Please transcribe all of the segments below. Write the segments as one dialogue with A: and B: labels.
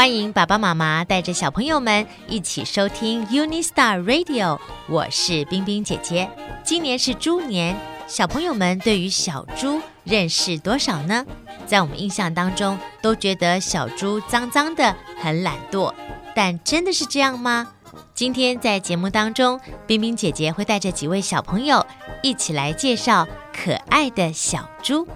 A: 欢迎爸爸妈妈带着小朋友们一起收听 UniStar Radio，我是冰冰姐姐。今年是猪年，小朋友们对于小猪认识多少呢？在我们印象当中，都觉得小猪脏脏的，很懒惰，但真的是这样吗？今天在节目当中，冰冰姐姐会带着几位小朋友一起来介绍可爱的小猪。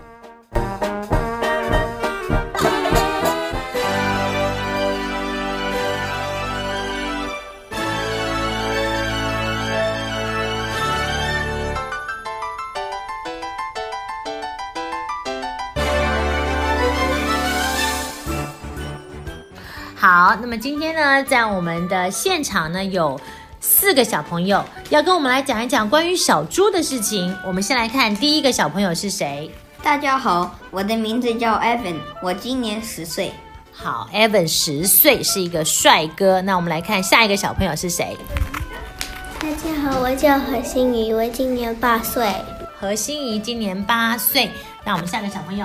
A: 好，那么今天呢，在我们的现场呢，有四个小朋友要跟我们来讲一讲关于小猪的事情。我们先来看第一个小朋友是谁？
B: 大家好，我的名字叫 Evan，我今年十岁。
A: 好，Evan 十岁，是一个帅哥。那我们来看下一个小朋友是谁？
C: 大家好，我叫何心怡，我今年八岁。
A: 何心怡今年八岁。那我们下个小朋友？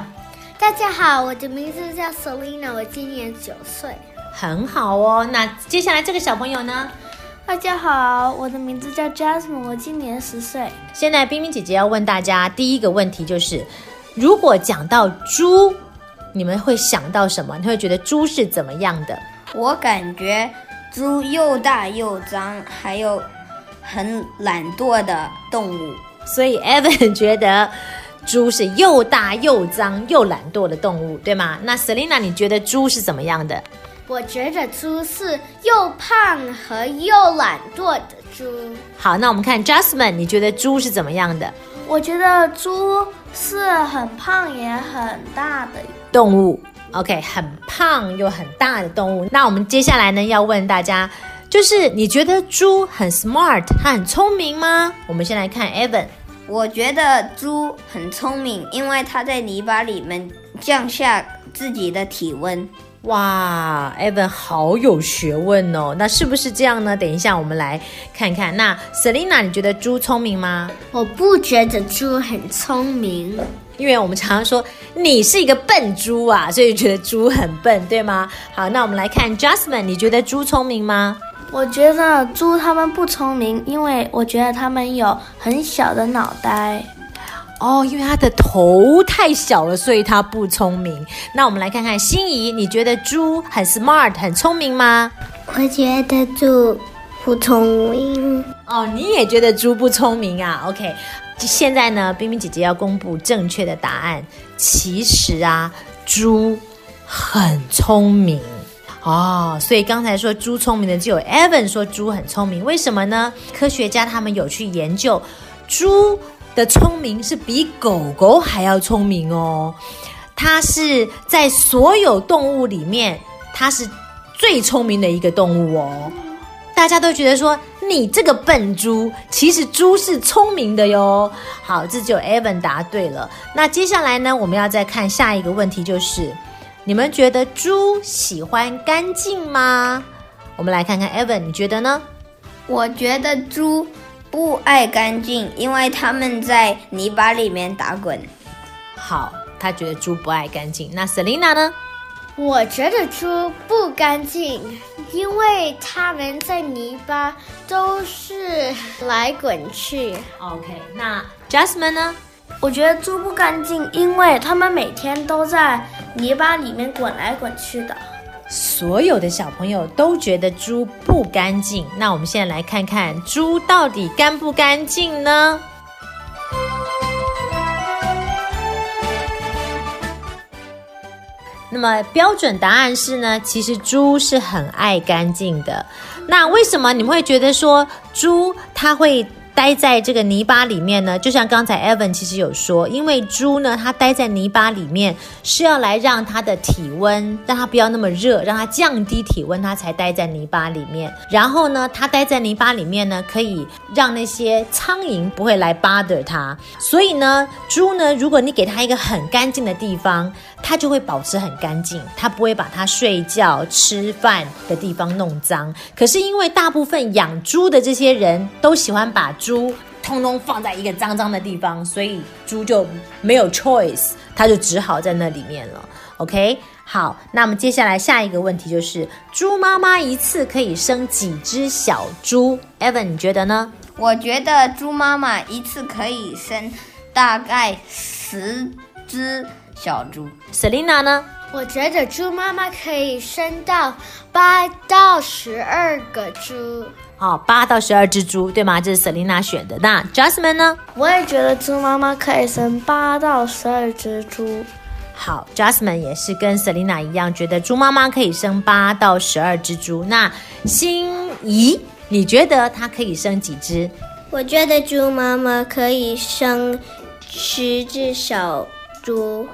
C: 大家好，我的名字叫 Selina，我今年九岁。
A: 很好哦，那接下来这个小朋友呢？
D: 大家好，我的名字叫 Jasmine，我今年十岁。
A: 现在冰冰姐姐要问大家第一个问题，就是如果讲到猪，你们会想到什么？你会觉得猪是怎么样的？
B: 我感觉猪又大又脏，还有很懒惰的动物。
A: 所以 Evan 觉得猪是又大又脏又懒惰的动物，对吗？那 Selina 你觉得猪是怎么样的？
C: 我觉得猪是又胖和又懒惰的猪。
A: 好，那我们看 Jasmine，你觉得猪是怎么样的？
D: 我觉得猪是很胖也很大的
A: 动物。OK，很胖又很大的动物。那我们接下来呢，要问大家，就是你觉得猪很 smart，它很聪明吗？我们先来看 Evan。
B: 我觉得猪很聪明，因为它在泥巴里面降下自己的体温。
A: 哇，Evan 好有学问哦，那是不是这样呢？等一下我们来看看。那 Selina，你觉得猪聪明吗？
C: 我不觉得猪很聪明，
A: 因为我们常常说你是一个笨猪啊，所以觉得猪很笨，对吗？好，那我们来看 Jasmine，你觉得猪聪明吗？
D: 我觉得猪他们不聪明，因为我觉得他们有很小的脑袋。
A: 哦，因为他的头太小了，所以他不聪明。那我们来看看心仪，你觉得猪很 smart 很聪明吗？
C: 我觉得猪不聪明。
A: 哦，你也觉得猪不聪明啊？OK，现在呢，冰冰姐姐要公布正确的答案。其实啊，猪很聪明哦。所以刚才说猪聪明的就有 Evan 说猪很聪明，为什么呢？科学家他们有去研究猪。的聪明是比狗狗还要聪明哦，它是在所有动物里面，它是最聪明的一个动物哦。大家都觉得说你这个笨猪，其实猪是聪明的哟。好，这就 Evan 答对了。那接下来呢，我们要再看下一个问题，就是你们觉得猪喜欢干净吗？我们来看看 Evan，你觉得呢？
B: 我觉得猪。不爱干净，因为他们在泥巴里面打滚。
A: 好，他觉得猪不爱干净。那 Selina 呢？
C: 我觉得猪不干净，因为他们在泥巴都是来滚去。
A: OK，那 Jasmine 呢？
D: 我觉得猪不干净，因为他们每天都在泥巴里面滚来滚去的。
A: 所有的小朋友都觉得猪不干净，那我们现在来看看猪到底干不干净呢？那么标准答案是呢，其实猪是很爱干净的。那为什么你们会觉得说猪它会？待在这个泥巴里面呢，就像刚才 Evan 其实有说，因为猪呢，它待在泥巴里面是要来让它的体温，让它不要那么热，让它降低体温，它才待在泥巴里面。然后呢，它待在泥巴里面呢，可以让那些苍蝇不会来 bother 它。所以呢，猪呢，如果你给它一个很干净的地方，它就会保持很干净，它不会把它睡觉、吃饭的地方弄脏。可是因为大部分养猪的这些人都喜欢把猪猪通通放在一个脏脏的地方，所以猪就没有 choice，它就只好在那里面了。OK，好，那么接下来下一个问题就是，猪妈妈一次可以生几只小猪？Evan，你觉得呢？
B: 我觉得猪妈妈一次可以生大概十只小猪。
A: Selina 呢？
C: 我觉得猪妈妈可以生到八到十二个猪。
A: 好，八到十二只猪，对吗？这是 Selina 选的。那 Jasmine 呢？
D: 我也觉得猪妈妈可以生八到十二只猪。
A: 好，Jasmine 也是跟 Selina 一样，觉得猪妈妈可以生八到十二只猪。那心怡，你觉得它可以生几只？
C: 我觉得猪妈妈可以生十只小猪。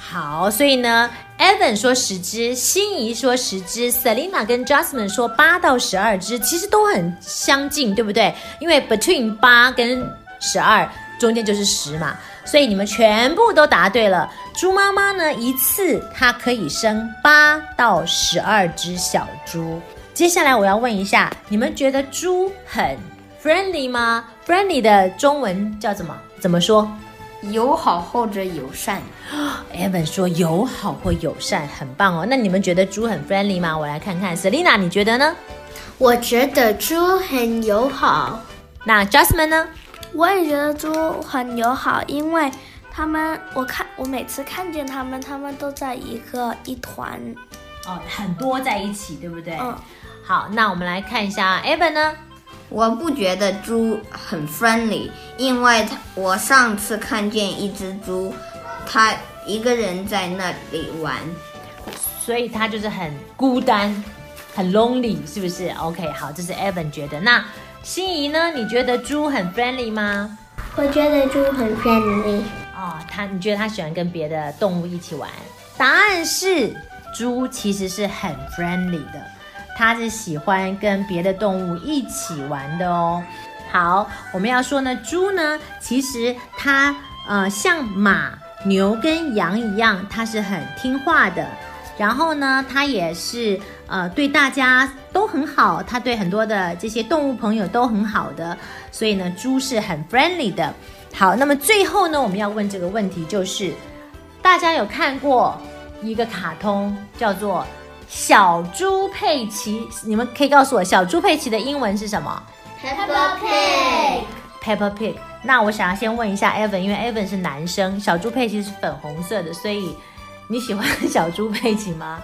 A: 好，所以呢，Evan 说十只，心怡说十只，Selina 跟 Jasmine 说八到十二只，其实都很相近，对不对？因为 between 八跟十二中间就是十嘛。所以你们全部都答对了。猪妈妈呢，一次它可以生八到十二只小猪。接下来我要问一下，你们觉得猪很 friendly 吗？friendly 的中文叫怎么？怎么说？
B: 友好或者友善。
A: Evan 说友好或友善，很棒哦。那你们觉得猪很 friendly 吗？我来看看，Selina，你觉得呢？
C: 我觉得猪很友好。
A: 那 Jasmine 呢？
D: 我也觉得猪很友好，因为他们，我看我每次看见他们，他们都在一个一团，
A: 哦，很多在一起，对不对？
D: 嗯。
A: 好，那我们来看一下，Evan 呢？
B: 我不觉得猪很 friendly，因为他我上次看见一只猪，它一个人在那里玩，
A: 所以它就是很孤单，很 lonely，是不是？OK，好，这是 Evan 觉得那。心怡呢？你觉得猪很 friendly 吗？
C: 我觉得猪很 friendly。
A: 哦，他你觉得他喜欢跟别的动物一起玩？答案是，猪其实是很 friendly 的，它是喜欢跟别的动物一起玩的哦。好，我们要说呢，猪呢，其实它呃像马、牛跟羊一样，它是很听话的。然后呢，它也是呃对大家都很好，它对很多的这些动物朋友都很好的，所以呢，猪是很 friendly 的。好，那么最后呢，我们要问这个问题，就是大家有看过一个卡通叫做《小猪佩奇》，你们可以告诉我，小猪佩奇的英文是什么
C: ？Peppa Pig。
A: Peppa Pig。那我想要先问一下 Evan，因为 Evan 是男生，小猪佩奇是粉红色的，所以。你喜欢小猪佩奇吗？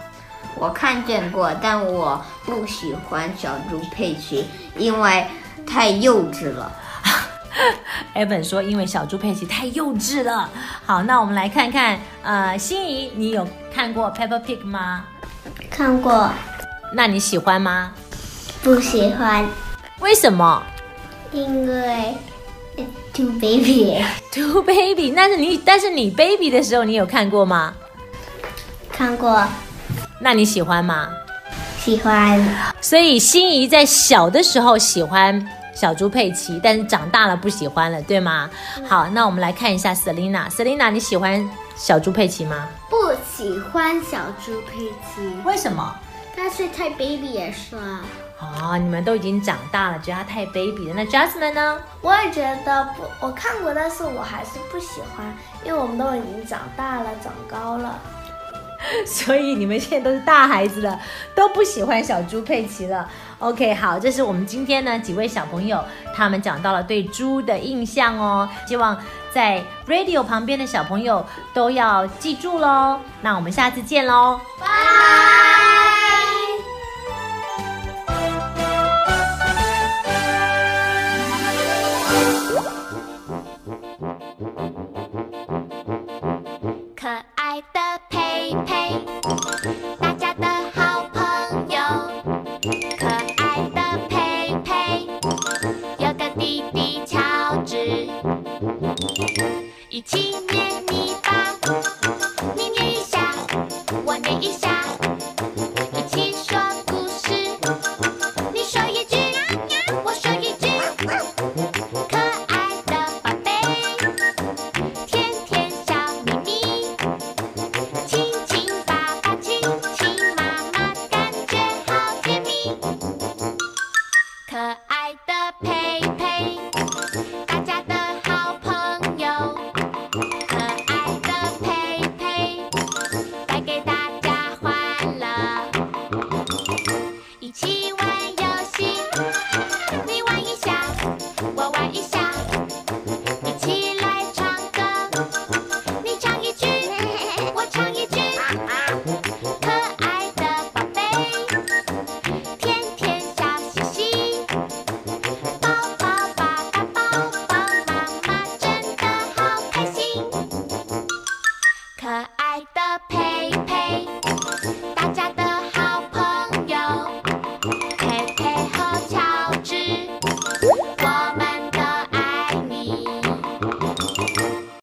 B: 我看见过，但我不喜欢小猪佩奇，因为太幼稚了。
A: Evan 说，因为小猪佩奇太幼稚了。好，那我们来看看，呃，心仪，你有看过 Peppa Pig 吗？
C: 看过。
A: 那你喜欢吗？
C: 不喜欢。
A: 为什么？
C: 因为 too baby。
A: too baby。那是你，但是你 baby 的时候，你有看过吗？
C: 看过，
A: 那你喜欢吗？
C: 喜欢。
A: 所以心仪在小的时候喜欢小猪佩奇，但是长大了不喜欢了，对吗？嗯、好，那我们来看一下 Selina。Selina，你喜欢小猪佩奇吗？
C: 不喜欢小猪佩奇。
A: 为什么？
C: 他是太 baby 也是啊。
A: 哦，你们都已经长大了，觉得他太 baby 了。那 Jasmine 呢？
D: 我也觉得不，我看过，但是我还是不喜欢，因为我们都已经长大了，长高了。
A: 所以你们现在都是大孩子了，都不喜欢小猪佩奇了。OK，好，这是我们今天呢几位小朋友他们讲到了对猪的印象哦。希望在 Radio 旁边的小朋友都要记住喽。那我们下次见喽，拜拜。